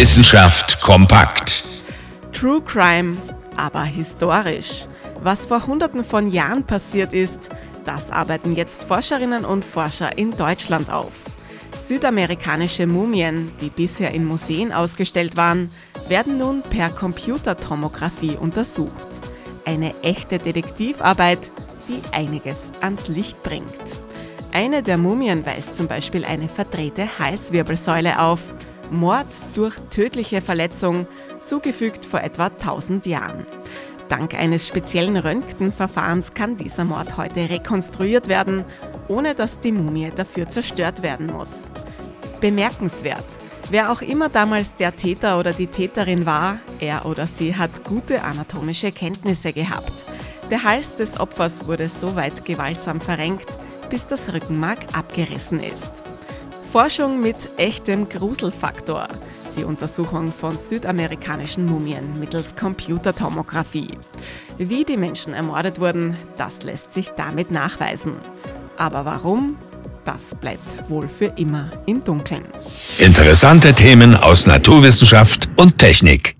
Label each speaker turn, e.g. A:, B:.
A: Wissenschaft kompakt.
B: True Crime, aber historisch. Was vor Hunderten von Jahren passiert ist, das arbeiten jetzt Forscherinnen und Forscher in Deutschland auf. Südamerikanische Mumien, die bisher in Museen ausgestellt waren, werden nun per Computertomographie untersucht. Eine echte Detektivarbeit, die einiges ans Licht bringt. Eine der Mumien weist zum Beispiel eine verdrehte Halswirbelsäule auf. Mord durch tödliche Verletzung, zugefügt vor etwa 1000 Jahren. Dank eines speziellen Röntgenverfahrens kann dieser Mord heute rekonstruiert werden, ohne dass die Mumie dafür zerstört werden muss. Bemerkenswert. Wer auch immer damals der Täter oder die Täterin war, er oder sie hat gute anatomische Kenntnisse gehabt. Der Hals des Opfers wurde so weit gewaltsam verrenkt, bis das Rückenmark abgerissen ist. Forschung mit echtem Gruselfaktor. Die Untersuchung von südamerikanischen Mumien mittels Computertomographie. Wie die Menschen ermordet wurden, das lässt sich damit nachweisen. Aber warum? Das bleibt wohl für immer im Dunkeln.
A: Interessante Themen aus Naturwissenschaft und Technik.